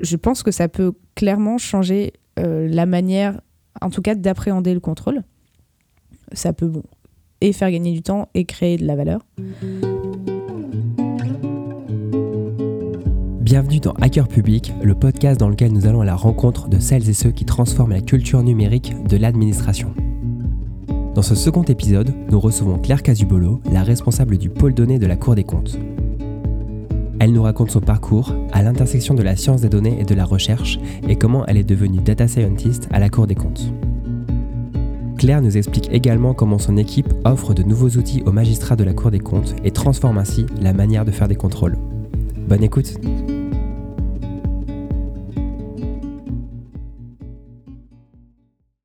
Je pense que ça peut clairement changer la manière, en tout cas, d'appréhender le contrôle. Ça peut, bon, et faire gagner du temps et créer de la valeur. Bienvenue dans Hacker Public, le podcast dans lequel nous allons à la rencontre de celles et ceux qui transforment la culture numérique de l'administration. Dans ce second épisode, nous recevons Claire Casubolo, la responsable du pôle données de la Cour des comptes. Elle nous raconte son parcours à l'intersection de la science des données et de la recherche et comment elle est devenue data scientist à la Cour des comptes. Claire nous explique également comment son équipe offre de nouveaux outils aux magistrats de la Cour des comptes et transforme ainsi la manière de faire des contrôles. Bonne écoute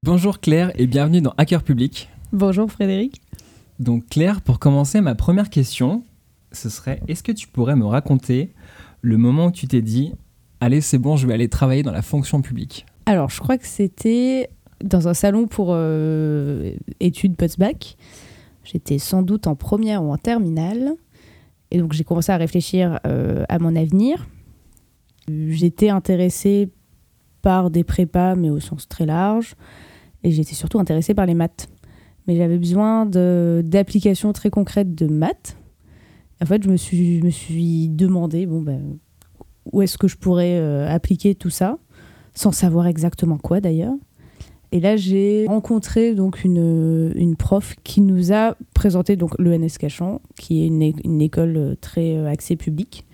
Bonjour Claire et bienvenue dans Hacker Public. Bonjour Frédéric. Donc Claire, pour commencer, ma première question, ce serait est-ce que tu pourrais me raconter le moment où tu t'es dit allez c'est bon, je vais aller travailler dans la fonction publique? Alors je crois que c'était dans un salon pour euh, études post-bac. J'étais sans doute en première ou en terminale. Et donc j'ai commencé à réfléchir euh, à mon avenir. J'étais intéressée par des prépas, mais au sens très large. Et j'étais surtout intéressée par les maths. Mais j'avais besoin d'applications très concrètes de maths. En fait, je me suis, me suis demandé bon, ben, où est-ce que je pourrais euh, appliquer tout ça, sans savoir exactement quoi d'ailleurs. Et là, j'ai rencontré donc une, une, prof qui nous a présenté donc l'ENS Cachan, qui est une, une, école euh, très euh, axée publique.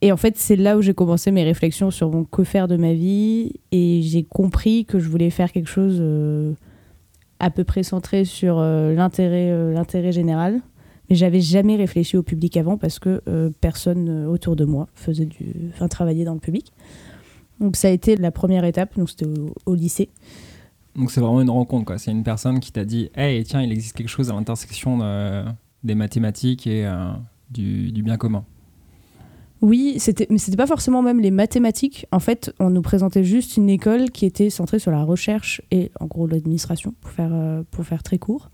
Et en fait, c'est là où j'ai commencé mes réflexions sur que faire de ma vie. Et j'ai compris que je voulais faire quelque chose euh, à peu près centré sur l'intérêt l'intérêt général. J'avais jamais réfléchi au public avant parce que personne autour de moi faisait du, enfin, travaillait dans le public. Donc ça a été la première étape, donc c'était au, lycée. Donc c'est vraiment une rencontre, quoi. C'est une personne qui t'a dit Hey, tiens, il existe quelque chose à l'intersection des mathématiques et euh, du, bien commun. Oui, c'était, mais c'était pas forcément même les mathématiques. En fait, on nous présentait juste une école qui était centrée sur la recherche et en gros l'administration, pour faire, euh, pour faire très court.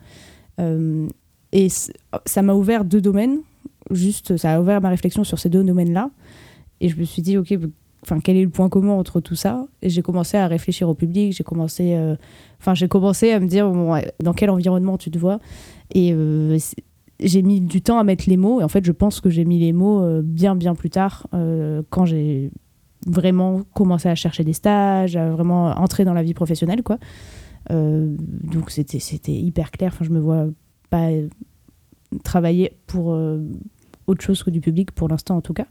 Euh, et ça m'a ouvert deux domaines. Juste, ça a ouvert ma réflexion sur ces deux domaines-là. Et je me suis dit, ok, enfin quel est le point commun entre tout ça? Et j'ai commencé à réfléchir au public. J'ai commencé euh, j'ai commencé à me dire dans quel environnement tu te vois? Et euh, j'ai mis du temps à mettre les mots. Et en fait je pense que j'ai mis les mots euh, bien bien plus tard quand j'ai vraiment commencé à chercher des stages à vraiment entrer dans la vie professionnelle quoi. Donc c'était hyper clair. Enfin je me vois pas travailler pour autre chose que du public pour l'instant en tout cas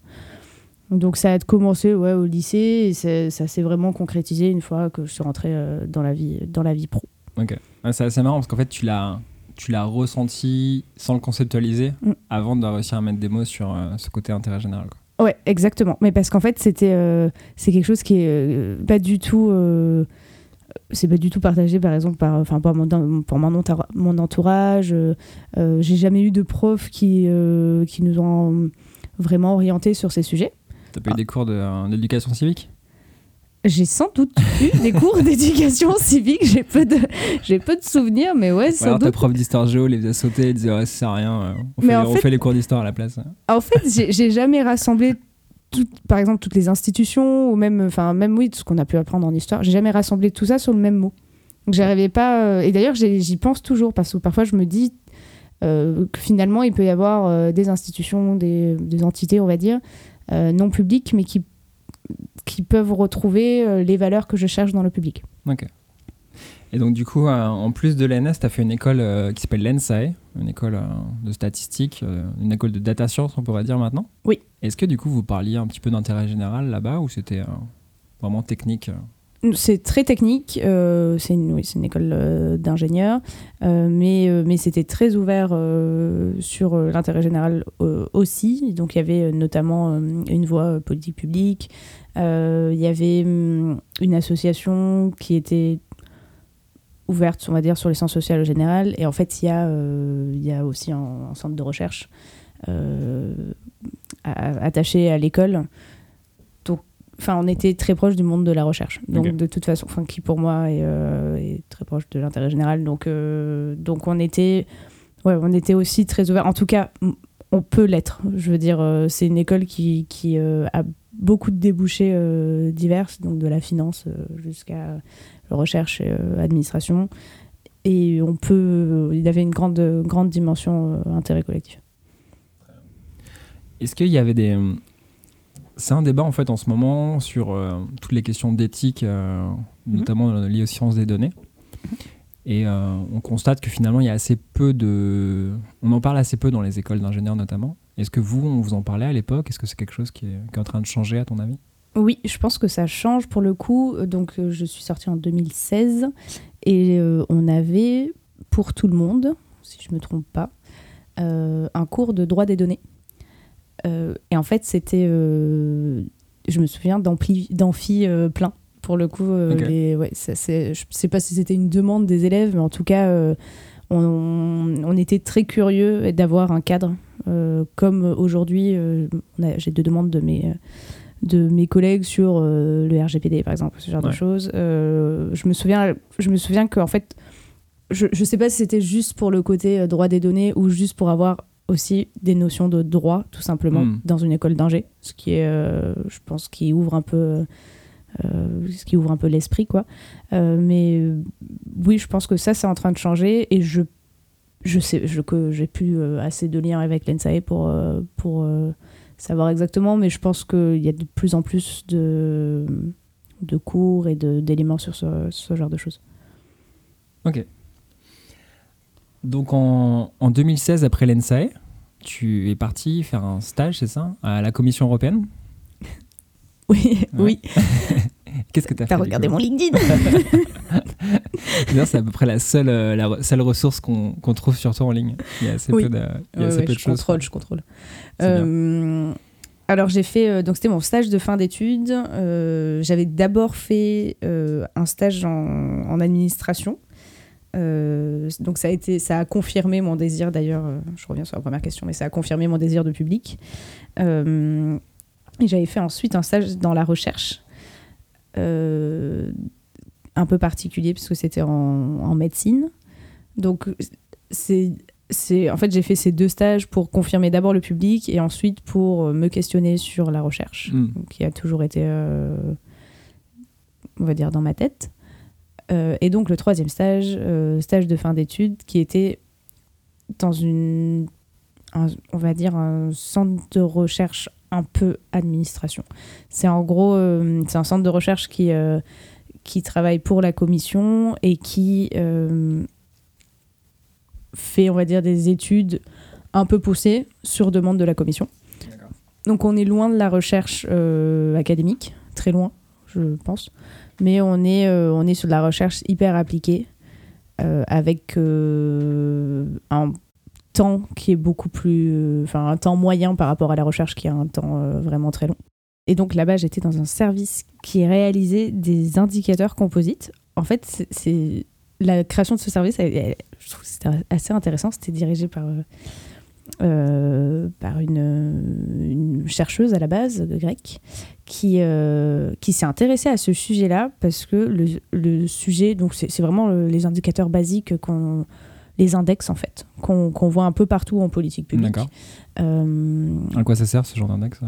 donc ça a commencé ouais, au lycée et ça s'est vraiment concrétisé une fois que je suis rentrée euh, dans, la vie, dans la vie pro. Ok. c'est assez marrant parce qu'en fait tu l'as tu l'as ressenti sans le conceptualiser mm. avant de réussir à mettre des mots sur euh, ce côté intérêt général. Quoi. Ouais, exactement. Mais parce qu'en fait c'était euh, c'est quelque chose qui est pas du tout c'est pas du tout partagé par exemple par enfin pour mon, pour mon, mon entourage j'ai jamais eu de profs qui qui nous ont vraiment orientés sur ces sujets T'as pas eu des cours euh, d'éducation civique? J'ai sans doute eu des cours d'éducation civique. J'ai peu de, j'ai peu de souvenirs, mais ouais, sans alors doute. ta prof d'histoire géo les faisait sauter, et disait ouais, ça sert à rien. Euh, fait, on fait, les cours d'histoire à la place. En fait, j'ai jamais rassemblé, par exemple, toutes les institutions ou même, enfin même oui, tout ce qu'on a pu apprendre en histoire. J'ai jamais rassemblé tout ça sur le même mot. Donc j'arrivais pas. Euh, et d'ailleurs, j'y pense toujours parce que parfois je me dis que finalement il peut y avoir des institutions, des, entités, on va dire euh, non publics, mais qui, qui peuvent retrouver euh, les valeurs que je cherche dans le public. Ok. Et donc, du coup, euh, en plus de l'ENS, tu as fait une école qui s'appelle l'ENSAE, une école de statistique, une école de data science, on pourrait dire maintenant. Oui. Est-ce que, du coup, vous parliez un petit peu d'intérêt général là-bas ou c'était vraiment technique c'est très technique, euh, c'est une, une, école euh, d'ingénieurs, euh, mais, mais c'était très ouvert sur l'intérêt général aussi. Donc il y avait notamment une voie politique publique, il y avait hum, une association qui était ouverte, on va dire, sur les sciences sociales au général. Et en fait, il y a, il y a aussi un, un centre de recherche attaché à l'école enfin, on était très proche du monde de la recherche. Donc, de toute façon, enfin, qui pour moi est, euh, très proche de l'intérêt général. Donc, euh, donc, on était, ouais, on était aussi très ouvert. En tout cas, on peut l'être. Je veux dire, euh, c'est une école qui, qui a beaucoup de débouchés euh, divers, donc de la finance jusqu'à recherche et administration. Et on peut, il avait une grande, grande dimension intérêt collectif. Est-ce qu'il y avait des. C'est un débat en fait en ce moment sur toutes les questions d'éthique, mhm. notamment liées aux sciences des données. Et euh, on constate que finalement, il y a assez peu de. On en parle assez peu dans les écoles d'ingénieurs notamment. Est-ce que vous, on vous en parlait à l'époque? Est-ce que c'est quelque chose qui est, en train de changer à ton avis? Oui, je pense que ça change pour le coup. Donc, euh, je suis sortie en 2016 et euh, on avait pour tout le monde, si je ne me trompe pas, un cours de droit des données. et en fait, c'était. je me souviens d'amphi plein pour le coup. Euh, les, ouais, je sais pas si c'était une demande des élèves, mais en tout cas, euh, on, était très curieux d'avoir un cadre. Euh, comme aujourd'hui, j'ai deux demandes de mes, de mes collègues sur le RGPD, par exemple, ce genre de choses. je me souviens, je me souviens qu'en fait, je ne sais pas si c'était juste pour le côté droit des données ou juste pour avoir aussi des notions de droit, tout simplement, hmm. dans une école d'ingé, ce qui est, je pense, qui ouvre un peu euh, ce qui ouvre un peu l'esprit, quoi. Euh, mais euh, oui, je pense que ça, c'est en train de changer et je, je sais je, que j'ai plus assez de liens avec l'ENSAE pour, pour savoir exactement, mais je pense qu'il y a de plus en plus de, de cours et d'éléments sur ce, ce, genre de choses. Ok. Donc en, en 2016, après l'ENSAE, tu es parti faire un stage, c'est ça, à la Commission européenne? Oui, oui. Qu'est-ce que tu as fait regardé mon LinkedIn C'est à peu près la seule, euh, la seule ressource qu'on trouve sur toi en ligne. Il y a assez peu de, il y a assez peu de je Contrôle, je contrôle. Euh, alors j'ai fait, euh, donc c'était mon stage de fin d'études. J'avais d'abord fait un stage en, en administration. donc ça a été, ça a confirmé mon désir d'ailleurs. je reviens sur la première question, mais ça a confirmé mon désir de public. Et j'avais fait ensuite un stage dans la recherche, un peu particulier puisque c'était en, en, médecine. Donc, c'est, c'est, en fait, j'ai fait ces deux stages pour confirmer d'abord le public et ensuite pour me questionner sur la recherche, hmm. qui a toujours été, euh, on va dire, dans ma tête. Euh, et donc, le troisième stage, stage de fin d'études, qui était dans une, on va dire, un centre de recherche un peu administration. C'est en gros, euh, c'est un centre de recherche qui, euh, qui travaille pour la commission et qui euh, fait, on va dire, des études un peu poussées sur demande de la commission. Donc on est loin de la recherche académique, très loin, je pense, mais on est, on est sur de la recherche hyper appliquée. avec un temps qui est beaucoup plus. Euh, enfin, un temps moyen par rapport à la recherche qui a un temps euh, vraiment très long. Et donc là-bas, j'étais dans un service qui réalisait des indicateurs composites. En fait, c'est la création de ce service, je trouve que c'était assez intéressant. C'était dirigé par, euh, par une, chercheuse à la base grecque qui, qui s'est intéressée à ce sujet-là parce que le, sujet, donc c'est vraiment les indicateurs basiques qu'on les index en fait, qu'on voit un peu partout en politique publique. D'accord. Euh, à quoi ça sert ce genre d'index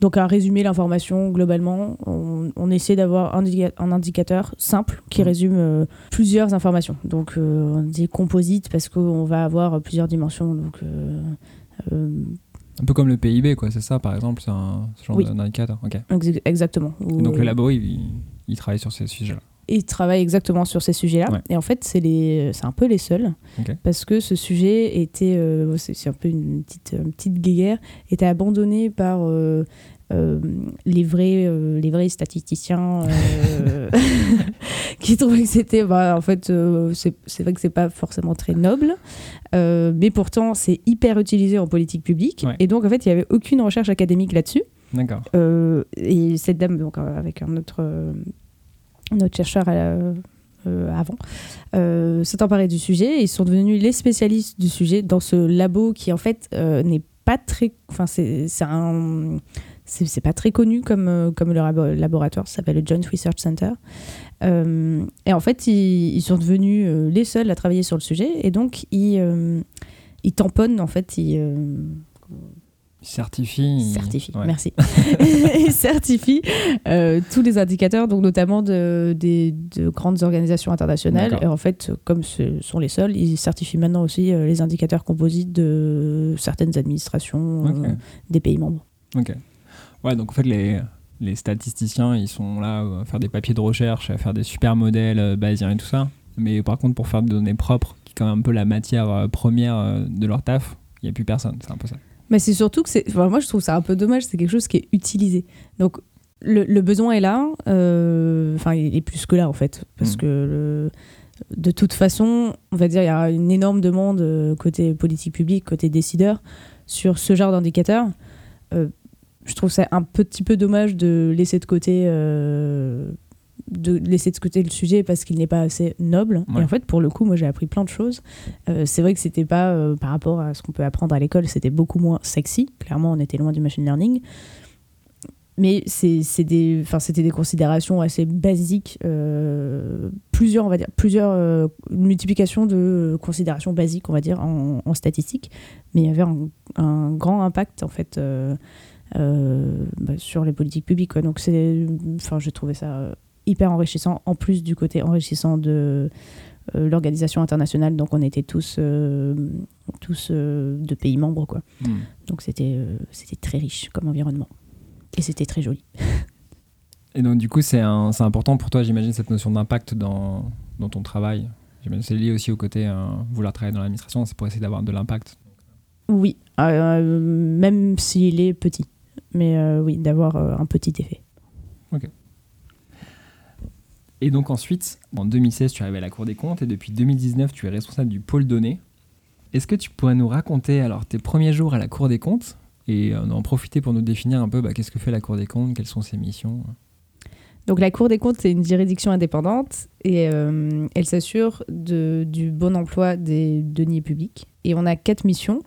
donc à résumer l'information globalement, on, essaie d'avoir un, indicateur simple qui mmh. résume euh, plusieurs informations. Donc euh, on dit composite parce qu'on va avoir plusieurs dimensions. Donc, un peu comme le PIB, quoi, c'est ça par exemple, c'est un ce genre d'indicateur. Exactement. donc le labo, il, il travaille sur ces sujets-là et travaille exactement sur ces sujets-là. Et en fait, c'est les, c'est un peu les seuls, parce que ce sujet était, euh, c'est, un peu une petite, une petite guéguerre, était abandonné par euh, euh, les vrais, les vrais statisticiens qui trouvaient que c'était, bah, en fait, c'est, c'est vrai que c'est pas forcément très noble, mais pourtant c'est hyper utilisé en politique publique. Et donc en fait, il y avait aucune recherche académique là-dessus. D'accord. et cette dame, donc avec un autre notre chercheur euh, euh, avant, euh, s'est emparé du sujet. Et ils sont devenus les spécialistes du sujet dans ce labo qui en fait n'est pas très, enfin c'est c'est pas très connu comme, comme le laboratoire, ça s'appelle le Joint Research Center. et en fait, ils, sont devenus les seuls à travailler sur le sujet. Et donc ils, ils tamponnent, en fait, ils, certifie. Certifie, ouais. merci. certifie euh, tous les indicateurs, donc notamment de, des, de grandes organisations internationales. Et en fait, comme ce sont les seuls, il certifie maintenant aussi euh, les indicateurs composites de certaines administrations euh, des pays membres. Ok. Ouais, donc en fait, les, les statisticiens, ils sont là à faire des papiers de recherche, à faire des super modèles bayésiens et tout ça. Mais par contre, pour faire des données propres, qui est quand même un peu la matière première de leur taf, il n'y a plus personne. C'est un peu ça. Mais c'est surtout que c'est. enfin, moi, je trouve ça un peu dommage, c'est quelque chose qui est utilisé. Donc, le, le besoin est là, euh, enfin, il est plus que là, en fait. Parce Mm. que le- de toute façon, on va dire, il y a une énorme demande euh, côté politique publique, côté décideur, sur ce genre d'indicateurs. Euh, je trouve ça un petit peu dommage de laisser de côté. euh, de laisser de côté le sujet parce qu'il n'est pas assez noble. Ouais. Et en fait, pour le coup, moi j'ai appris plein de choses. Euh, c'est vrai que c'était pas, euh, par rapport à ce qu'on peut apprendre à l'école, c'était beaucoup moins sexy. Clairement, on était loin du machine learning. Mais c'est des, c'était des considérations assez basiques, euh, plusieurs, on va dire, plusieurs euh, une multiplication de considérations basiques, on va dire, en, en statistique. Mais il y avait un, un grand impact, en fait, euh, bah, sur les politiques publiques. quoi. Donc, c'est, enfin, j'ai trouvé ça hyper enrichissant, en plus du côté enrichissant de euh, l'organisation internationale. Donc, on était tous, euh, tous euh, de pays membres, quoi. Hmm. Donc, c'était, c'était très riche comme environnement. Et c'était très joli. Et donc, du coup, c'est important pour toi, j'imagine, cette notion d'impact dans, dans ton travail. C'est lié aussi au côté vouloir travailler dans l'administration, c'est pour essayer d'avoir de l'impact. Oui, même s'il est petit. Mais oui, d'avoir un petit effet. Et donc ensuite, en 2016, tu es arrivé à la Cour des comptes et depuis 2019, tu es responsable du pôle données. Est-ce que tu pourrais nous raconter alors tes premiers jours à la Cour des comptes et euh, en profiter pour nous définir un peu bah, qu'est-ce que fait la Cour des comptes, quelles sont ses missions Donc la Cour des comptes, c'est une juridiction indépendante et euh, elle s'assure du bon emploi des deniers publics. Et on a quatre missions.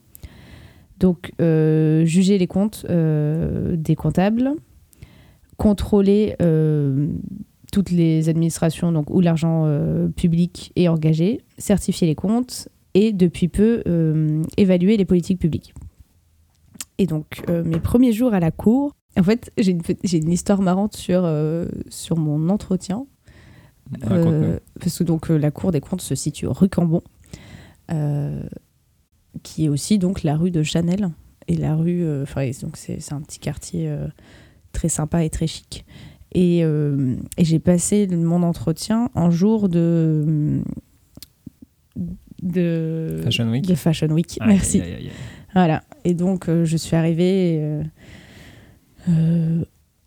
Donc euh, juger les comptes des comptables, contrôler toutes les administrations donc, où l'argent euh, public est engagé, certifier les comptes et depuis peu euh, évaluer les politiques publiques. Et donc euh, mes premiers jours à la Cour, en fait, j'ai une, une histoire marrante sur, sur mon entretien. Parce que donc, la Cour des comptes se situe rue Cambon, qui est aussi donc la rue de Chanel. Et la rue, enfin, donc c'est un petit quartier très sympa et très chic. Et, euh, et j'ai passé mon entretien un jour de. de Fashion Week de Fashion Week. Merci. Voilà. Et donc, euh, je suis arrivée. euh, euh,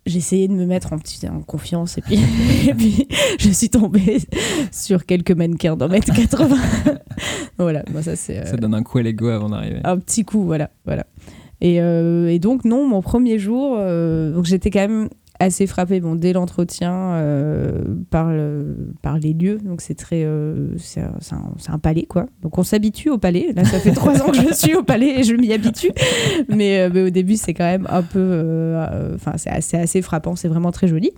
j'ai essayé de me mettre en, petit, en confiance. Et puis, et puis, je suis tombée sur quelques mannequins d'un mètre 80. voilà. Bon, ça, c'est. Ça donne un coup à l'ego avant d'arriver. un petit coup, voilà. voilà. Et, euh, et donc, non, mon premier jour, euh, donc j'étais quand même assez frappée bon, dès l'entretien euh, par, le- par les lieux. Donc, c'est très. euh, c'est un, palais, quoi. Donc, on s'habitue au palais. Là, ça fait trois ans que je suis au palais et je m'y habitue. Mais, euh, au début, c'est quand même un peu. euh, Enfin, c'est assez, frappant. C'est vraiment très joli.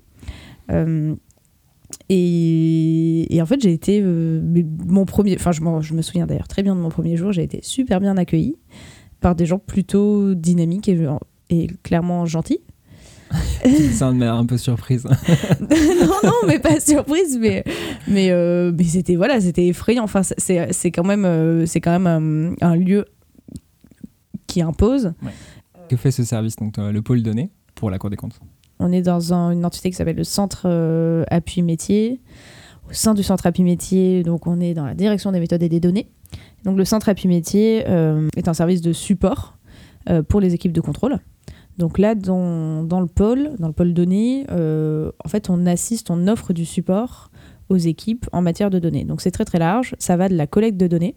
Et, en fait, j'ai été. mon premier. Enfin, je, je me souviens d'ailleurs très bien de mon premier jour. J'ai été super bien accueillie par des gens plutôt dynamiques et clairement gentils. Ça me un peu surprise. non, non, mais pas surprise, mais, mais, euh, mais c'était voilà, c'était effrayant. Enfin, c'est quand même, euh, c'est quand même un, un lieu qui impose. que fait ce service, donc euh, le pôle données, pour la Cour des comptes? On est dans un- une entité qui s'appelle le Centre euh, Appui Métier. Au sein du Centre Appui Métier, donc on est dans la direction des méthodes et des données. Donc le Centre Appui Métier euh, est un service de support euh, pour les équipes de contrôle. Donc là, dans, dans le pôle, dans le pôle données, euh, en fait, on assiste, on offre du support aux équipes en matière de données. Donc c'est très très large. Ça va de la collecte de données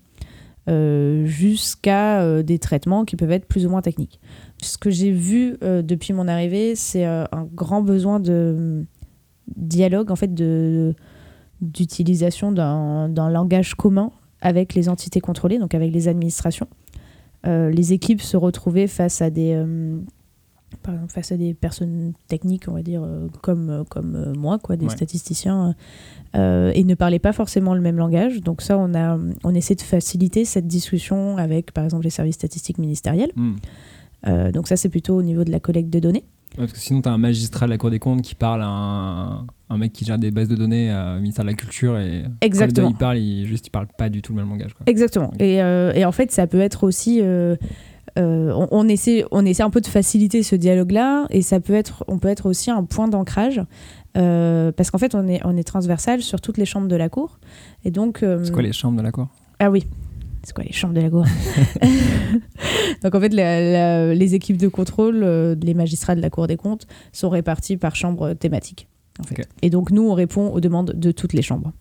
euh, jusqu'à euh, des traitements qui peuvent être plus ou moins techniques. Ce que j'ai vu depuis mon arrivée, c'est un grand besoin de dialogue, en fait, d'utilisation d'un langage commun avec les entités contrôlées, donc avec les administrations. Les équipes se retrouvaient face à des par exemple, face à des personnes techniques, on va dire, euh, comme, euh, comme euh, moi, quoi, des Ouais. statisticiens, euh, et ne parlaient pas forcément le même langage. Donc ça, on, a, on essaie de faciliter cette discussion avec, par exemple, les services statistiques ministériels. Hmm. Donc ça, c'est plutôt au niveau de la collecte de données. parce que sinon, tu as un magistrat de la Cour des comptes qui parle à un, un mec qui gère des bases de données au ministère de la Culture et Exactement. quand il parle, il, juste, il parle pas du tout le même langage. Quoi. Exactement. Et, et en fait, ça peut être aussi... euh, on, on essaie, on essaie un peu de faciliter ce dialogue-là et ça peut être, on peut être aussi un point d'ancrage euh, parce qu'en fait, on est, on est transversal sur toutes les chambres de la Cour. Et donc... euh, C'est quoi les chambres de la Cour? Ah oui. C'est quoi les chambres de la Cour? Donc en fait, la- la- les équipes de contrôle, les magistrats de la Cour des comptes sont répartis par chambre thématique. En fait. Et donc nous, on répond aux demandes de toutes les chambres.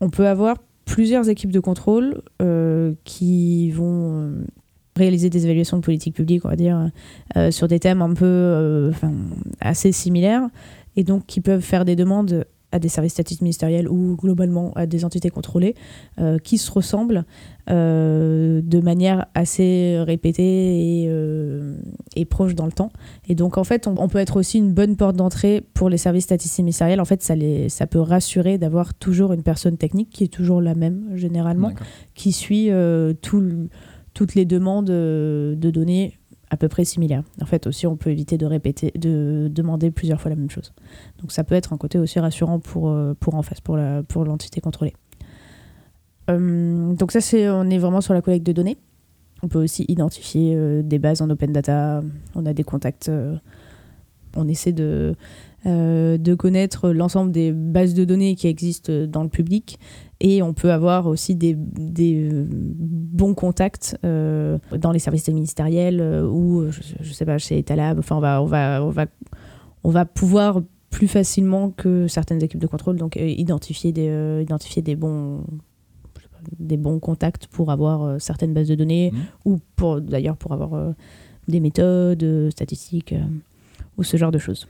On peut avoir plusieurs équipes de contrôle euh, qui vont réaliser des évaluations de politique publique, on va dire, euh, sur des thèmes un peu euh, enfin, assez similaires, et donc qui peuvent faire des demandes à des services statistiques ministériels ou globalement à des entités contrôlées euh, qui se ressemblent euh, de manière assez répétée et, euh, et proche dans le temps. Et donc, en fait, on, on peut être aussi une bonne porte d'entrée pour les services statistiques ministériels. En fait, ça, les, ça peut rassurer d'avoir toujours une personne technique qui est toujours la même, généralement, qui suit euh, tout le- toutes les demandes euh, de données à peu près similaires. En fait, aussi, on peut éviter de répéter, de demander plusieurs fois la même chose. Donc, ça peut être un côté aussi rassurant pour, euh, en face, pour la- pour l'entité contrôlée. Euh, donc ça, c'est, on est vraiment sur la collecte de données. On peut aussi identifier des bases en open data. On a des contacts. on essaie de connaître l'ensemble des bases de données qui existent dans le public. Et on peut avoir aussi des, des euh, bons contacts euh, dans les services ministériels euh, ou, je, je sais pas, chez Etalab. Enfin, on va, on va, on va, on va pouvoir plus facilement que certaines équipes de contrôle donc identifier des, identifier des bons des bons contacts pour avoir certaines bases de données Mhm. ou pour d'ailleurs pour avoir des méthodes statistiques ou ce genre de choses.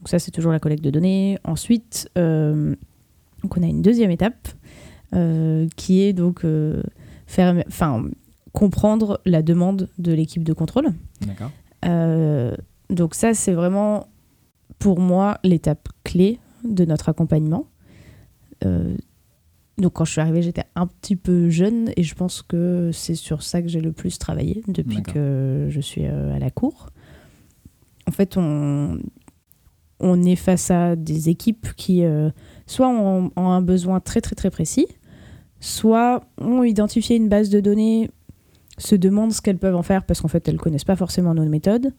Donc ça c'est toujours la collecte de données. Ensuite, euh, donc on a une deuxième étape euh, qui est donc euh, faire, enfin comprendre la demande de l'équipe de contrôle. D'accord. Euh, donc ça, c'est vraiment pour moi l'étape clé de notre accompagnement. Donc quand je suis arrivée, j'étais un petit peu jeune et je pense que c'est sur ça que j'ai le plus travaillé depuis que je suis à la cour. En fait, on, on est face à des équipes qui soit ont, ont un besoin très très très précis, soit ont identifié une base de données, se demandent ce qu'elles peuvent en faire parce qu'en fait elles connaissent pas forcément nos méthodes,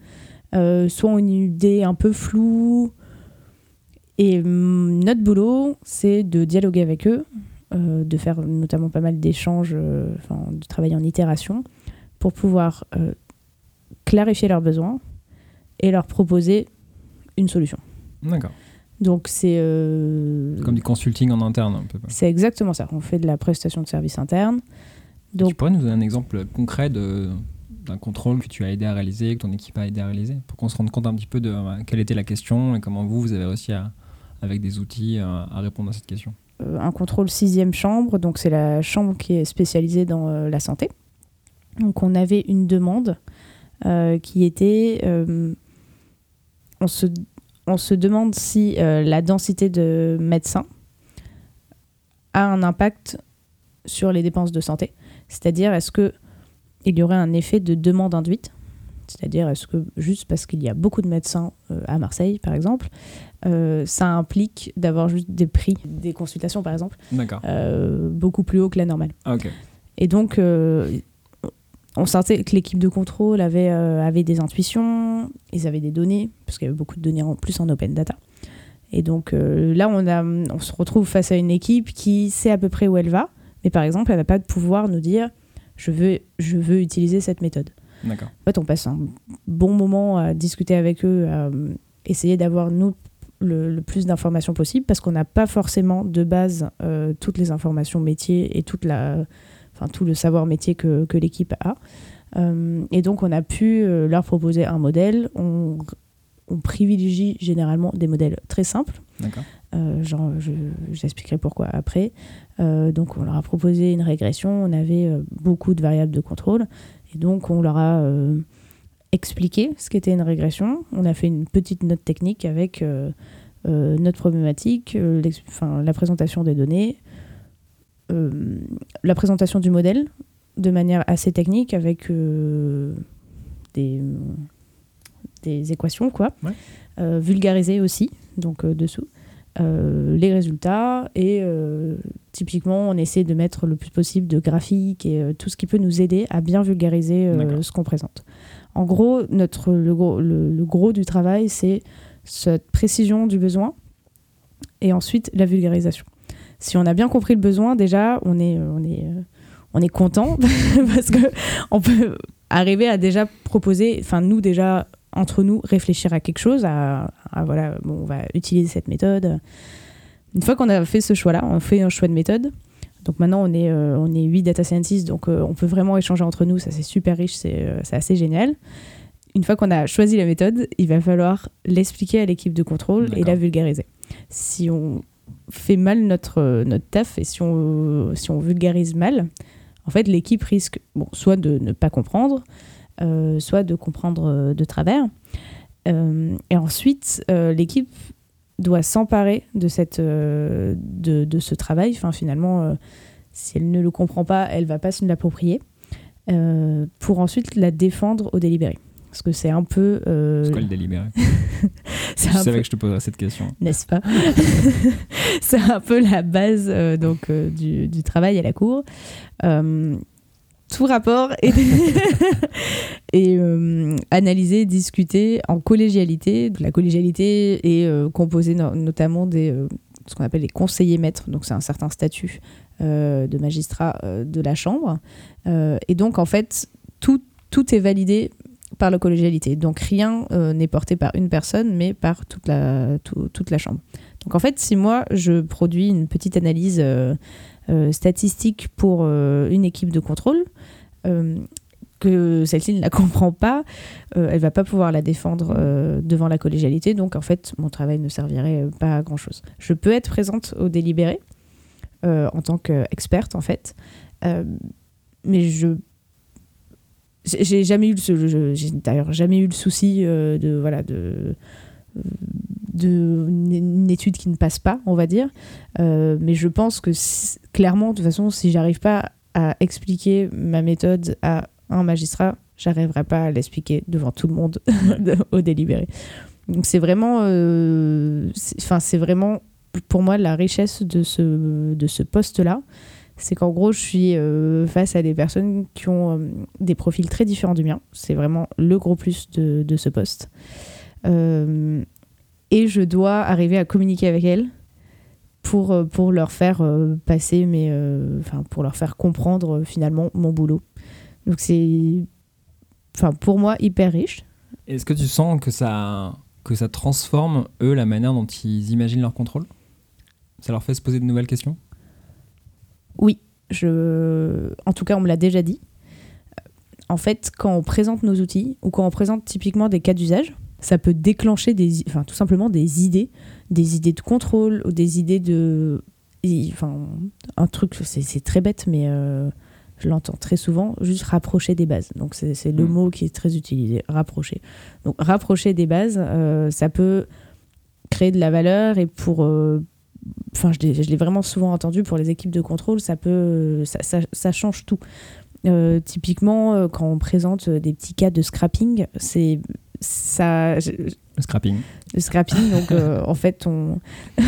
euh, soit ont une idée un peu floue. Et hum, notre boulot, c'est de dialoguer avec eux, euh, de faire notamment pas mal d'échanges, euh, de travailler en itération pour pouvoir euh, clarifier leurs besoins et leur proposer une solution. D'accord. Donc c'est euh, Comme du consulting en interne un peu. c'est exactement ça. On fait de la prestation de service interne. Donc tu pourrais nous donner un exemple concret de d'un contrôle que tu as aidé à réaliser, que ton équipe a aidé à réaliser, pour qu'on se rende compte un petit peu de euh, quelle était la question et comment vous, vous avez réussi à, avec des outils euh, à répondre à cette question. un contrôle sixième chambre, donc c'est la chambre qui est spécialisée dans euh, la santé. Donc on avait une demande qui était, on, se, on se demande si euh, la densité de médecins a un impact sur les dépenses de santé. C'est-à-dire, est-ce que il y aurait un effet de demande induite? C'est-à-dire, est-ce que juste parce qu'il y a beaucoup de médecins euh, à Marseille, par exemple, euh, ça implique d'avoir juste des prix des consultations, par exemple, beaucoup plus haut que la normale? Ah. Et donc, on sentait que l'équipe de contrôle avait, euh, avait des intuitions, ils avaient des données, parce qu'il y avait beaucoup de données en plus en open data. Et donc euh, là, on, a, on se retrouve face à une équipe qui sait à peu près où elle va, mais par exemple, elle n'a pas de pouvoir nous dire je veux, je veux utiliser cette méthode. D'accord. En fait, on passe un bon moment à discuter avec eux, à euh, essayer d'avoir, nous, le, le plus d'informations possible, parce qu'on n'a pas forcément de base euh, toutes les informations métiers et toute la, enfin, tout le savoir métier que, que l'équipe a. Euh, et donc, on a pu euh, leur proposer un modèle. On, on privilégie généralement des modèles très simples. Euh, genre, je, j'expliquerai pourquoi après. Euh, donc, on leur a proposé une régression. On avait beaucoup de variables de contrôle. Et donc, on leur a expliqué ce qu'était une régression. On a fait une petite note technique avec notre problématique, la présentation des données, la présentation du modèle de manière assez technique avec euh, des, des équations, quoi. Ouais. Euh, vulgariser aussi, donc euh, dessous. euh, les résultats et euh, typiquement on essaie de mettre le plus possible de graphiques et euh, tout ce qui peut nous aider à bien vulgariser euh, ce qu'on présente. En gros, notre, le, gros, le, le gros du travail, c'est cette précision du besoin et ensuite la vulgarisation. Si on a bien compris le besoin, déjà, on est, euh, on est, euh, on est content parce que on peut arriver à déjà proposer, enfin nous déjà entre nous réfléchir à quelque chose, à, à, voilà, bon, on va utiliser cette méthode. Une fois qu'on a fait ce choix-là, on fait un choix de méthode. Donc maintenant on est, euh, on est 8 data scientists, donc euh, on peut vraiment échanger entre nous, ça c'est super riche, c'est euh, assez génial. Une fois qu'on a choisi la méthode, il va falloir l'expliquer à l'équipe de contrôle et la vulgariser. Si on fait mal notre, notre taf et si on, si on vulgarise mal, en fait, l'équipe risque bon, soit de ne pas comprendre, euh, soit de comprendre euh, de travers. Euh, et ensuite, l'équipe doit s'emparer de, cette, de, de ce travail. Finalement, si elle ne le comprend pas, elle va pas se l'approprier pour ensuite la défendre au délibéré. Parce que c'est un peu. euh, C'est quoi le délibéré c'est Je savais peu- que je te poserais cette question. n'est-ce pas C'est un peu la base euh, donc, euh, du, du travail à la cour. Tout rapport est, analysé, discuté en collégialité. La collégialité est composée no- notamment des ce qu'on appelle les conseillers maîtres. Donc c'est un certain statut euh, de magistrat euh, de la chambre. Euh, et donc en fait tout, tout est validé par la collégialité. Donc rien euh, n'est porté par une personne, mais par toute la, tout- toute la chambre. Donc en fait, si moi je produis une petite analyse euh, euh, statistique pour une équipe de contrôle, que celle-ci ne la comprend pas, euh, elle va pas pouvoir la défendre devant la collégialité. Donc en fait, mon travail ne servirait pas à grand-chose. Je peux être présente au délibéré en tant qu'experte en fait, mais je j'ai jamais eu le j'ai d'ailleurs jamais eu le souci euh, de voilà de de une étude qui ne passe pas on va dire. Euh, mais je pense que si- clairement de toute façon si j'arrive pas à expliquer ma méthode à un magistrat j'arriverai pas à l'expliquer devant tout le monde au délibéré. Donc c'est vraiment euh, enfin c'est vraiment pour moi la richesse de ce de ce poste là c'est qu'en gros, je suis euh, face à des personnes qui ont euh, des profils très différents du mien. C'est vraiment le gros plus de, de ce poste. Euh, et je dois arriver à communiquer avec elles pour, pour leur faire passer, enfin, pour leur faire comprendre finalement mon boulot. Donc c'est, pour moi, hyper riche. Est-ce que tu sens que ça, que ça transforme, eux, la manière dont ils imaginent leur contrôle? Ça leur fait se poser de nouvelles questions? Oui, je... en tout cas, on me l'a déjà dit. En fait, quand on présente nos outils ou quand on présente typiquement des cas d'usage, ça peut déclencher des, enfin, tout simplement des idées, des idées de contrôle ou des idées de, enfin, un truc, c'est très bête, mais euh, je l'entends très souvent, juste rapprocher des bases. Donc c'est le Mm. mot qui est très utilisé, rapprocher. Donc rapprocher des bases, euh, ça peut créer de la valeur et pour euh, enfin je l'ai vraiment souvent entendu pour les équipes de contrôle ça peut ça, ça, ça change tout Euh, typiquement euh, quand on présente des petits cas de scrapping c'est ça je- Le scrapping. le scrapping donc euh, en fait on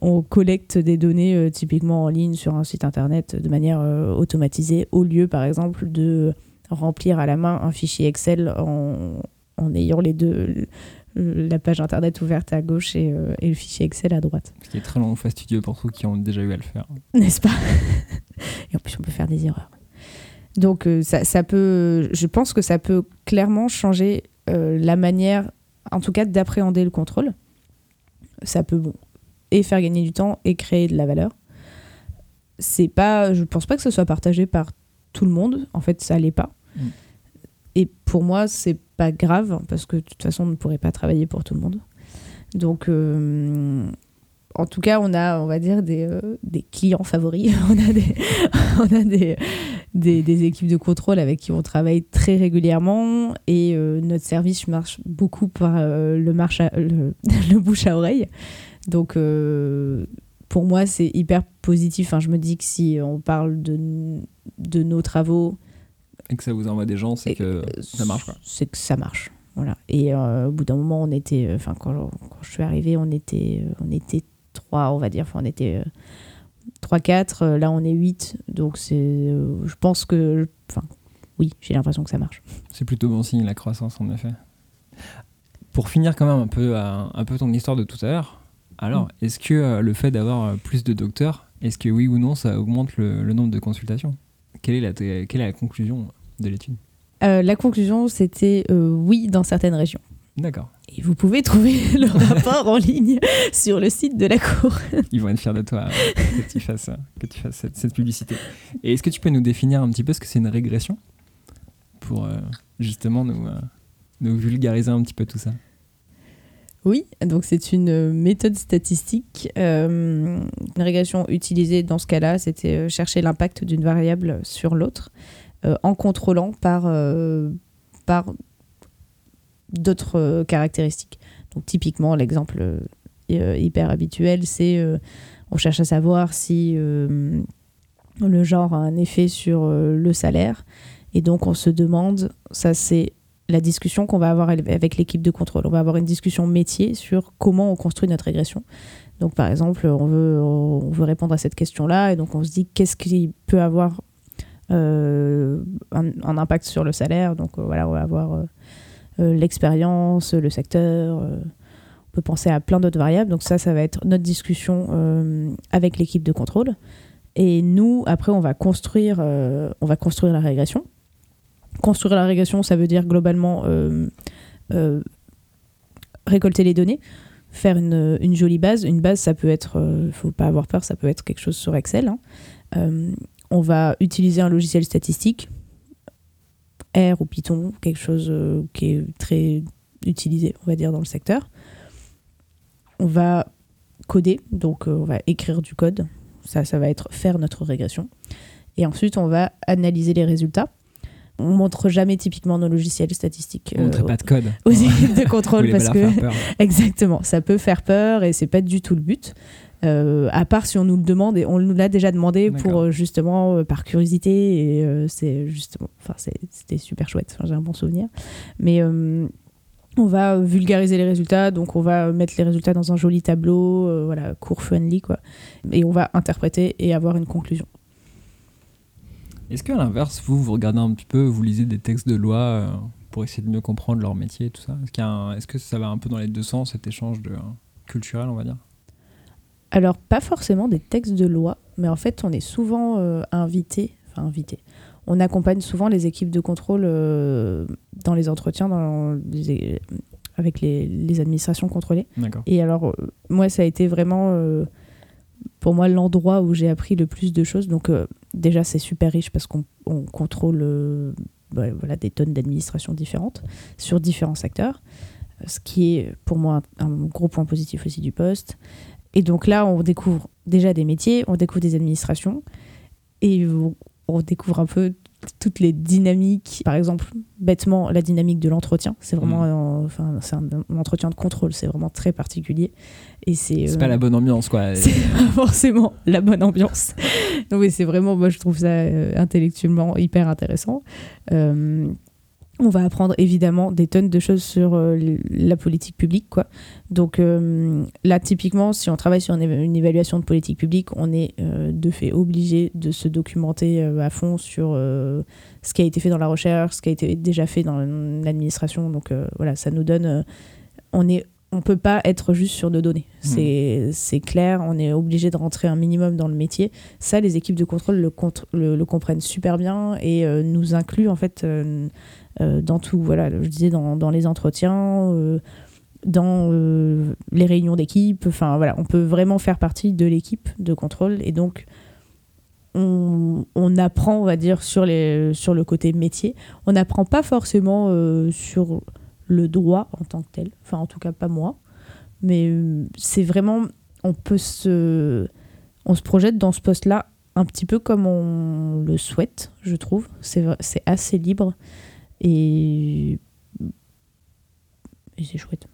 on collecte des données euh, typiquement en ligne sur un site internet de manière euh, automatisée au lieu par exemple de remplir à la main un fichier Excel en, en ayant les deux euh, la page internet ouverte à gauche et, euh, et le fichier Excel à droite Ce qui est très long fastidieux pour ceux qui ont déjà eu à le faire. n'est-ce pas Et en plus, on peut faire des erreurs. Donc, euh, ça, ça peut, je pense que ça peut clairement changer euh, la manière, en tout cas, d'appréhender le contrôle. Ça peut, bon, et faire gagner du temps et créer de la valeur. C'est pas, je pense pas que ce soit partagé par tout le monde. En fait, ça l'est pas. Mm. Et pour moi, c'est pas grave parce que de toute façon, on ne pourrait pas travailler pour tout le monde. Donc, euh, en tout cas, on a, on va dire, des, euh, des clients favoris. on a, des, on a des, des, des équipes de contrôle avec qui on travaille très régulièrement. Et euh, notre service marche beaucoup par le, marche le, le bouche à oreille. Donc, pour moi, c'est hyper positif. Enfin, je me dis que si on parle de, de nos travaux Et que ça vous envoie des gens, c'est que ça marche. C'est que ça marche. Voilà. Et au bout d'un moment, on était, enfin quand, quand, je suis arrivée, on était, on était trois, on va dire, enfin on était 3-4, là on est 8, donc c'est, je pense que, enfin oui, j'ai l'impression que ça marche. C'est plutôt bon signe la croissance en effet. Pour finir quand même un peu, un peu ton histoire de tout à l'heure, alors mm. est-ce que le fait d'avoir plus de docteurs, est-ce que oui ou non ça augmente le, nombre de consultations? Quelle est, la, quelle est la conclusion de l'étude La conclusion c'était oui dans certaines régions. D'accord. Et vous pouvez trouver le rapport en ligne sur le site de la Cour. Ils vont être fiers de toi que tu fasses, que tu fasses cette, publicité. Et est-ce que tu peux nous définir un petit peu ce que c'est une régression Pour euh, justement nous, euh, nous vulgariser un petit peu tout ça? Oui, donc c'est une méthode statistique. Euh, une régression utilisée dans ce cas-là, c'était chercher l'impact d'une variable sur l'autre en contrôlant par, par d'autres euh, caractéristiques. Donc typiquement, l'exemple euh, euh, hyper habituel, c'est on cherche à savoir si le genre a un effet sur le salaire. Et donc on se demande, ça c'est la discussion qu'on va avoir avec l'équipe de contrôle. On va avoir une discussion métier sur comment on construit notre régression. Donc par exemple, on veut, on veut répondre à cette question-là et donc on se dit qu'est-ce qui peut avoir un, impact sur le salaire. Donc voilà, on va avoir euh, l'expérience, le secteur. Euh, on peut penser à plein d'autres variables. Donc ça, ça va être notre discussion euh, avec l'équipe de contrôle. Et nous, après, on va construire, on va construire la régression. Construire la régression, ça veut dire globalement récolter les données, faire une, une, jolie base. Une base, ça peut être, il faut pas avoir peur, ça peut être quelque chose sur Excel. Hein. on va utiliser un logiciel statistique. R ou Python, quelque chose euh, qui est très utilisé, on va dire, dans le secteur. On va coder, donc euh, on va écrire du code. Ça, ça va être faire notre régression. Et ensuite, on va analyser les résultats. On montre jamais typiquement nos logiciels statistiques. On ne montre euh, pas de code. Aux de contrôle parce que exactement, ça peut faire peur et c'est pas du tout le but. Euh, à part si on nous le demande et on nous l'a déjà demandé pour euh, justement euh, par curiosité et c'est justement enfin c'était super chouette j'ai un bon souvenir mais on va vulgariser les résultats donc on va mettre les résultats dans un joli tableau voilà court friendly quoi et on va interpréter et avoir une conclusion est-ce qu'à l'inverse vous vous regardez un petit peu vous lisez des textes de loi pour essayer de mieux comprendre leur métier et tout ça? Est-ce, que ça va un peu dans les deux sens cet échange de culturel on va dire? Alors, pas forcément des textes de loi, mais en fait, on est souvent euh, invité, enfin invité. On accompagne souvent les équipes de contrôle euh, dans les entretiens dans avec les, administrations contrôlées. Et alors, euh, moi, ça a été vraiment, pour moi, l'endroit où j'ai appris le plus de choses. Donc, déjà, c'est super riche parce qu'on contrôle bah, voilà, des tonnes d'administrations différentes sur différents secteurs, ce qui est pour moi un gros point positif aussi du poste. Et donc là, on découvre déjà des métiers, on découvre des administrations, et on découvre un peu toutes les dynamiques. Par exemple, bêtement, la dynamique de l'entretien. C'est vraiment mmh. un, enfin, c'est un, entretien de contrôle. C'est vraiment très particulier. Et c'est. C'est pas la bonne ambiance, quoi. C'est pas forcément la bonne ambiance. Donc, oui, c'est vraiment, moi, je trouve ça euh, intellectuellement hyper intéressant. Euh, on va apprendre évidemment des tonnes de choses sur euh, la politique publique. Quoi. Donc euh, là, typiquement, si on travaille sur une, évaluation de politique publique, on est euh, de fait obligé de se documenter à fond sur ce qui a été fait dans la recherche, ce qui a été déjà fait dans l'administration. Donc voilà, ça nous donne... on est on peut pas être juste sur nos données. Mmh. C'est clair, on est obligé de rentrer un minimum dans le métier. Ça, les équipes de contrôle le, le, comprennent super bien et nous incluent en fait euh, dans tout, voilà, je disais dans, dans les entretiens, euh, dans euh, les réunions d'équipe. Enfin voilà, on peut vraiment faire partie de l'équipe de contrôle et donc on, on, apprend, on va dire, sur, les, sur le côté métier. On n'apprend pas forcément sur le droit en tant que tel, enfin en tout cas pas moi, mais c'est vraiment, on peut se, on se projette dans ce poste-là un petit peu comme on le souhaite, je trouve. C'est assez libre. Et, c'est chouette.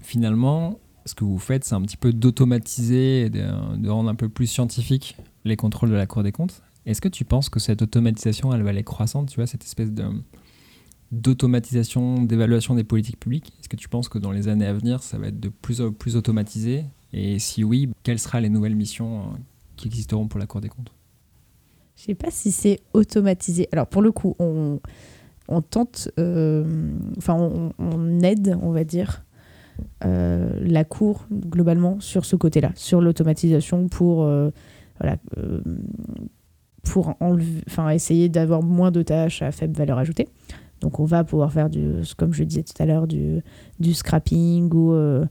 Finalement, ce que vous faites, c'est un petit peu d'automatiser et de, rendre un peu plus scientifique les contrôles de la Cour des comptes. Est-ce que tu penses que cette automatisation, elle va aller croissante, tu vois, cette espèce de d'automatisation, d'évaluation des politiques publiques Est-ce que tu penses que dans les années à venir, ça va être de plus en plus automatisé? Et si oui, quelles seront les nouvelles missions euh, qui existeront pour la Cour des comptes? Je sais pas si c'est automatisé. Alors pour le coup, on, tente, euh, enfin on, aide, on va dire, euh, la Cour globalement sur ce côté-là, sur l'automatisation pour, voilà, pour enlever, essayer d'avoir moins de tâches à faible valeur ajoutée. Donc on va pouvoir faire, du, comme je disais tout à l'heure, du, scrapping ou, euh,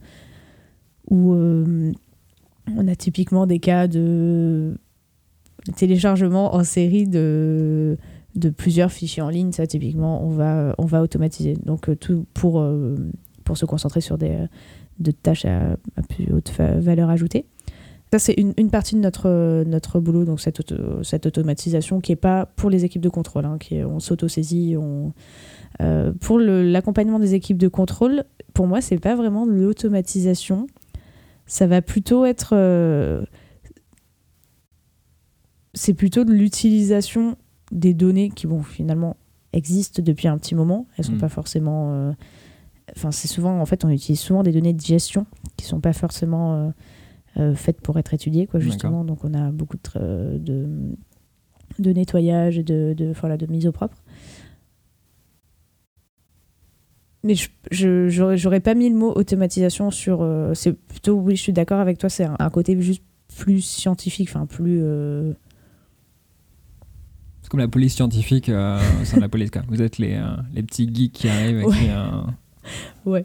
euh, on a typiquement des cas de téléchargement en série de, plusieurs fichiers en ligne. Ça, typiquement, on va, on va automatiser. Donc euh, tout pour, se concentrer sur des de tâches à, plus haute valeur ajoutée. Ça, c'est une, une partie de notre, notre boulot, donc cette, auto- cette automatisation qui n'est pas pour les équipes de contrôle, hein, qui est- on s'auto-saisit. On, euh, pour l'accompagnement des équipes de contrôle, pour moi, c'est pas vraiment de l'automatisation. Ça va plutôt être. euh, c'est plutôt de l'utilisation des données qui, bon, finalement, existent depuis un petit moment. Elles sont Mm. pas forcément. euh, Enfin, c'est souvent. En fait, on utilise souvent des données de gestion qui sont pas forcément. Euh, faites pour être étudiées, quoi, justement. Donc, on a beaucoup de, de, de nettoyage et de, de, voilà, de mise au propre. Mais je- j'aurais pas mis le mot automatisation sur. euh, c'est plutôt, oui, je suis d'accord avec toi, c'est un, un côté juste plus scientifique, enfin, plus. euh, C'est comme la police scientifique euh, au sein de la police. Quoi. Vous êtes les, euh, les petits geeks qui arrivent et qui, Ouais.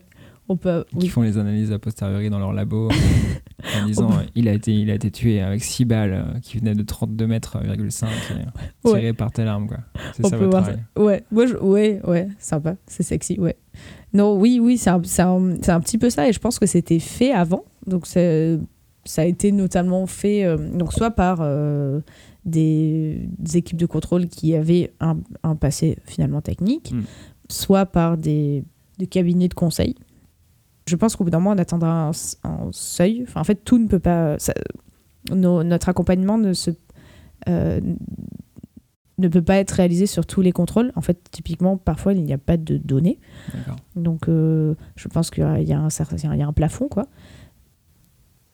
Euh, on peut. qui font les analyses a posteriori dans leur labo euh, en disant euh, il, a été, il a été tué avec 6 balles euh, qui venaient de 32 mètres, euh, 5 et tirées par telle arme. quoi. C'est On ça peut votre voir ça. Ouais, moi, je- ouais, ouais, sympa, c'est sexy, ouais. Non, oui, oui, c'est un, petit peu ça, et je pense que c'était fait avant. Donc, ça a été notamment fait, euh, donc soit par euh, des, des équipes de contrôle qui avaient un, un passé finalement technique, Mm. soit par des, des cabinets de conseil. Je pense qu'au bout d'un moment, on atteindra un, seuil. Enfin, en fait, tout ne peut pas. ça- nos- notre accompagnement ne se. euh, ne peut pas être réalisé sur tous les contrôles. En fait, typiquement, parfois, il n'y a pas de données. Donc, euh, je pense qu'il y a- il y, a un plafond, quoi.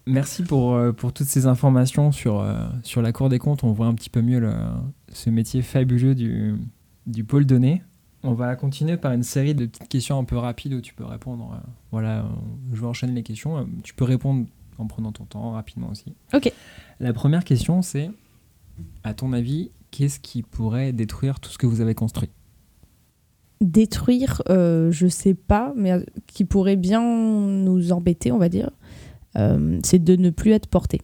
Merci pour, euh, pour toutes ces informations sur, sur la Cour des comptes. On voit un petit peu mieux le- ce métier fabuleux du, du pôle données. On va continuer par une série de petites questions un peu rapides où tu peux répondre. euh, voilà, euh, je vais enchaîner les questions. Euh, Tu peux répondre en prenant ton temps rapidement aussi. Ok. La première question, c'est à ton avis, qu'est-ce qui pourrait détruire tout ce que vous avez construit? Détruire, euh, je sais pas, mais qui pourrait bien nous embêter, on va dire, euh, c'est de ne plus être porté.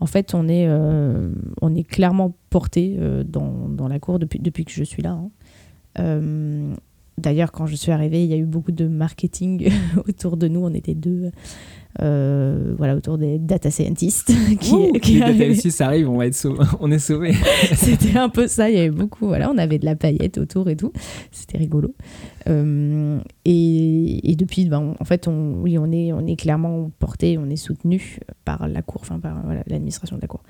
En fait, on est, euh, on est clairement porté dans, dans la cour depuis, depuis que je suis là. hein. Euh, D'ailleurs, quand je suis arrivée, il y a eu beaucoup de marketing autour de nous. On était deux, euh, voilà, autour des data scientists qui, Ouh, qui les data scientists, ça arrive, on va être sauvés. on est sauvés. C'était un peu ça, il y avait beaucoup, voilà, on avait de la paillette autour et tout, c'était rigolo. Euh, et, et depuis, ben, on- en fait, on, oui, on est, on est clairement porté, on est soutenu par la cour, enfin par voilà, l'administration de la cour.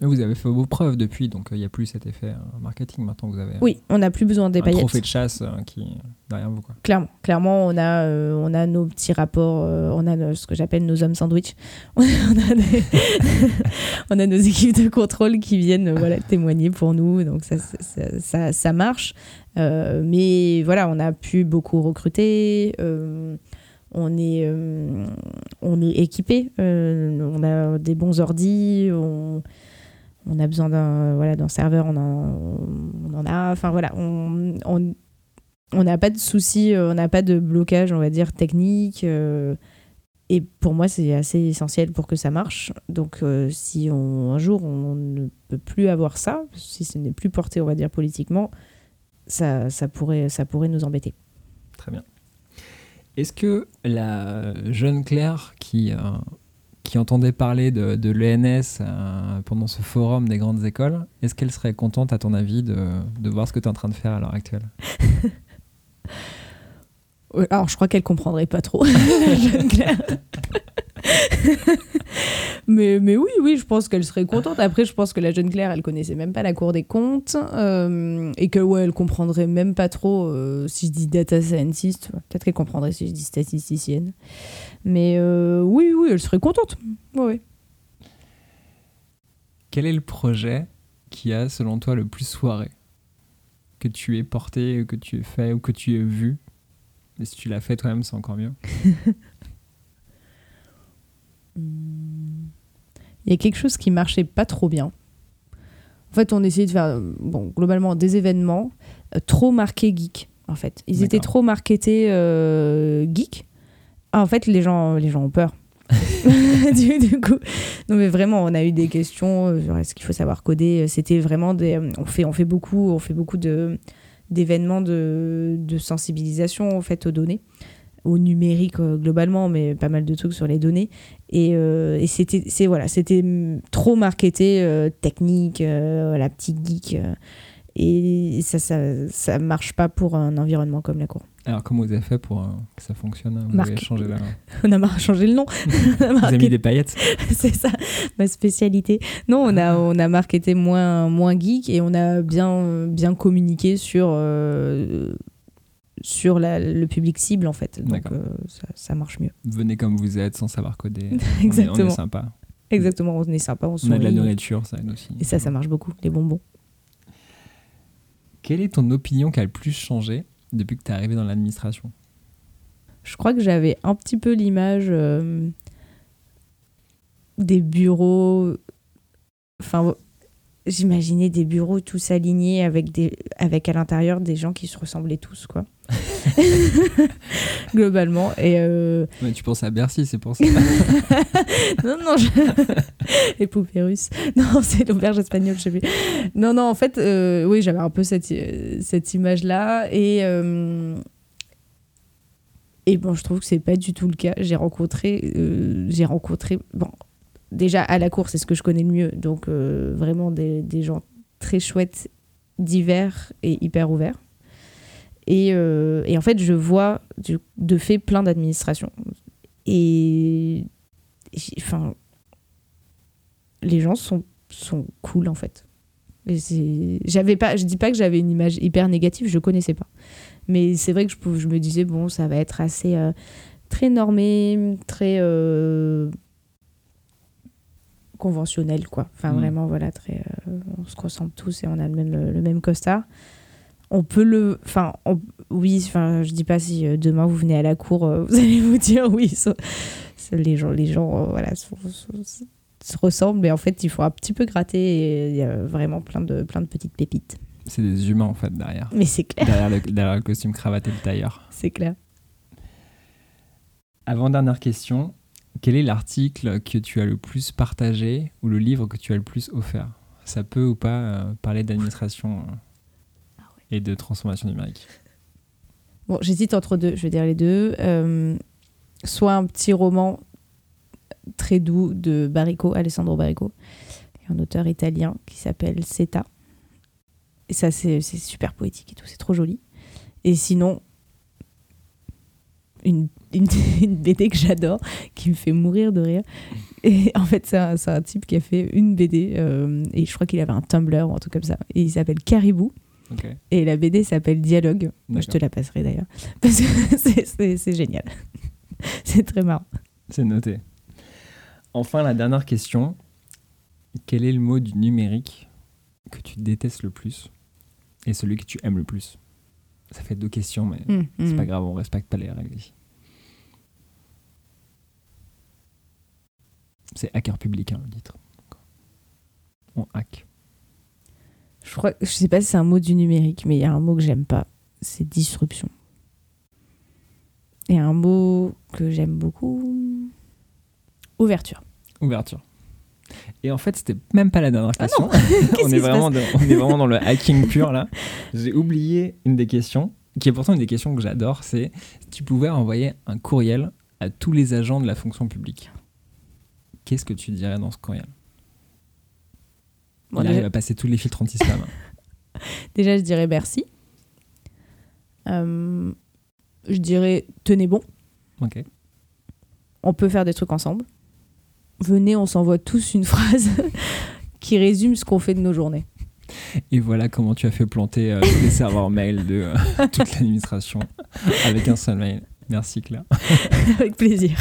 Mais Vous avez fait vos preuves depuis, donc euh, il n'y a plus cet effet euh, marketing. Maintenant, vous avez Oui, on n'a plus besoin des un paillettes. trophée de chasse euh, qui derrière vous. Quoi. Clairement, clairement, on a, euh, on a nos petits rapports, euh, on a nos- ce que j'appelle nos hommes sandwich. On a, des- on a nos équipes de contrôle qui viennent voilà, témoigner pour nous, donc ça, ça, ça- ça- ça marche. Euh, mais voilà, on a pu beaucoup recruter. on est, euh, on est équipé, euh, on a des bons ordis, on, on a besoin d'un voilà, d'un serveur, on on en a. Enfin voilà, on, on, on n'a pas de soucis, euh, on n'a pas de blocage, on va dire, technique. euh, et pour moi, c'est assez essentiel pour que ça marche. Donc, euh, si un jour on ne peut plus avoir ça, si ce n'est plus porté, on va dire, politiquement, ça, ça, pourrait, ça pourrait nous embêter. Très bien. Est-ce que la jeune Claire qui, qui entendait parler de, l'ENS euh, pendant ce forum des grandes écoles, est-ce qu'elle serait contente, à ton avis, de, de voir ce que tu es en train de faire à l'heure actuelle? Alors, je crois qu'elle comprendrait pas trop. mais, mais oui, oui, je pense qu'elle serait contente. Après, je pense que la jeune Claire, elle connaissait même pas la Cour des comptes euh, et que ouais, elle comprendrait même pas trop euh, si je dis data scientist. Peut-être qu'elle comprendrait si je dis statisticienne. Mais euh, oui, oui, elle serait contente. Ouais, ouais. Quel est le projet qui a, selon toi, le plus soiré Que tu aies porté, que tu aies fait ou que tu aies vu? Et si tu l'as fait toi-même, c'est encore mieux. Il y a quelque chose qui marchait pas trop bien. En fait, on essayait de faire, bon, globalement, des événements euh, trop marqués geek. En fait, ils étaient trop marketés euh, geek. Ah, en fait, les gens, les gens ont peur. du, du coup, non mais vraiment, on a eu des questions euh, sur est-ce qu'il faut savoir coder. C'était vraiment des, on fait, on fait beaucoup, on fait beaucoup de d'événements de, de sensibilisation en fait aux données, au numérique euh, globalement, mais pas mal de trucs sur les données. Et, euh, et c'était, c'est voilà, c'était trop marketé euh, technique, euh, voilà, petit geek. et ça, ça, ça marche pas pour un environnement comme la cour. Alors, comment vous avez fait pour euh, que ça fonctionne Vous Marc- avez changé la... On a changé le nom. On a Vous avez mis des paillettes c'est ça, ma spécialité. Non, on a, on a marketé moins, moins geek et on a bien, bien communiqué sur, euh, sur la- le public cible, en fait. Donc, euh, ça, ça marche mieux. Venez comme vous êtes sans savoir coder. On est- On est, Exactement. sympa. Exactement, on est sympa, on On a de la nourriture, ça aide aussi. Et ça, ça marche beaucoup, les bonbons. Quelle est ton opinion qui a le plus changé depuis que tu es arrivé dans l'administration? Je crois que j'avais un petit peu l'image euh, des bureaux. Enfin, j'imaginais des bureaux tous alignés avec, des, avec à l'intérieur des gens qui se ressemblaient tous, quoi. Globalement. Et euh, Tu penses à Bercy, c'est pour ça. non, non, je... les poupées russes. Non, c'est l'auberge espagnole, je sais plus. Non, non, en fait, euh, oui, j'avais un peu cette, euh, cette image-là. Et, euh, et bon, je trouve que c'est pas du tout le cas. J'ai rencontré, euh, j'ai rencontré, bon, déjà à la cour, c'est ce que je connais le mieux. Donc, euh, vraiment des, gens très chouettes, divers et hyper ouverts. Et, euh, en fait, je vois de fait plein d'administrations. Et les gens sont, cool en fait. J'avais pas, je dis pas que j'avais une image hyper négative, je connaissais pas. Mais c'est vrai que je, me disais bon, ça va être assez euh, très normé, très conventionnel quoi. Enfin Mm. vraiment voilà, très, euh, on se ressemble tous et on a le même le même costard. On peut le, enfin on- oui, enfin je dis pas si euh, demain vous venez à la cour, euh, vous allez vous dire oui, ça- ça- les gens, les gens voilà sont- sont- se ressemblent, mais en fait, il faut un petit peu gratter et il y a vraiment plein de, plein de petites pépites. C'est des humains en fait derrière. Mais c'est clair, Derrière le, derrière le costume cravate et le tailleur. c'est clair. Avant-dernière question. Quel est l'article que tu as le plus partagé ou le livre que tu as le plus offert? Ça peut ou pas euh, parler d'administration euh, et de transformation numérique? Bon, j'hésite entre deux, je vais dire les deux. Euh, soit un petit roman très doux de Barrico, Alessandro Barrico, un auteur italien qui s'appelle Seta. Et ça, c'est c'est super poétique et tout, c'est trop joli. Et sinon, une, une, une BD que j'adore, qui me fait mourir de rire. Et en fait, c'est un, c'est un type qui a fait une BD, euh, et je crois qu'il avait un Tumblr ou un truc comme ça. Et il s'appelle Caribou. Et la BD s'appelle Dialogue. Moi, je te la passerai d'ailleurs. Parce que c'est- c'est c'est génial. c'est très marrant. C'est noté. Enfin, la dernière question. Quel est le mot du numérique que tu détestes le plus et celui que tu aimes le plus? Ça fait deux questions, mais c'est Mm. pas grave, on respecte pas les règles ici. C'est hacker public, hein, le titre. On hack. Je crois, je sais pas si c'est un mot du numérique, mais il y a un mot que j'aime pas. C'est disruption. Et un mot que j'aime beaucoup. Ouverture. Ouverture. Et en fait, c'était même pas la dernière Ah question. On, est vraiment dans, on est vraiment dans le hacking pur là. J'ai oublié une des questions, qui est pourtant une des questions que j'adore, c'est si tu pouvais envoyer un courriel à tous les agents de la fonction publique. Qu'est-ce que tu dirais dans ce courriel Bon, Il arrive à passer tous les filtres anti-spam. déjà, je dirais merci. Euh, je dirais tenez bon. ok. On peut faire des trucs ensemble. venez, on s'envoie tous une phrase qui résume ce qu'on fait de nos journées. Et voilà comment tu as fait planter euh, les serveurs mail de euh, toute l'administration avec un seul mail. Merci Claire. Avec plaisir.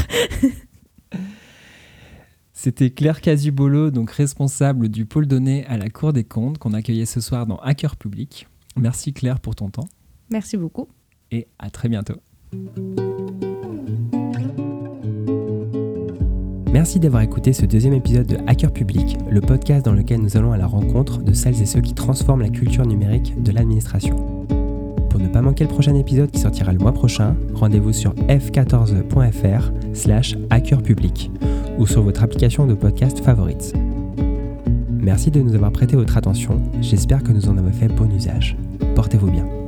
C'était Claire Casubolo, donc responsable du pôle données à la Cour des comptes, qu'on accueillait ce soir dans Hacker Public. Merci Claire pour ton temps. Merci beaucoup. Et à très bientôt. Merci d'avoir écouté ce deuxième épisode de Hacker Public, le podcast dans lequel nous allons à la rencontre de celles et ceux qui transforment la culture numérique de l'administration. Pour ne pas manquer le prochain épisode qui sortira le mois prochain, rendez-vous sur f14.fr slash hackerpublic ou sur votre application de podcast favorite. Merci de nous avoir prêté votre attention, j'espère que nous en avons fait bon usage. Portez-vous bien.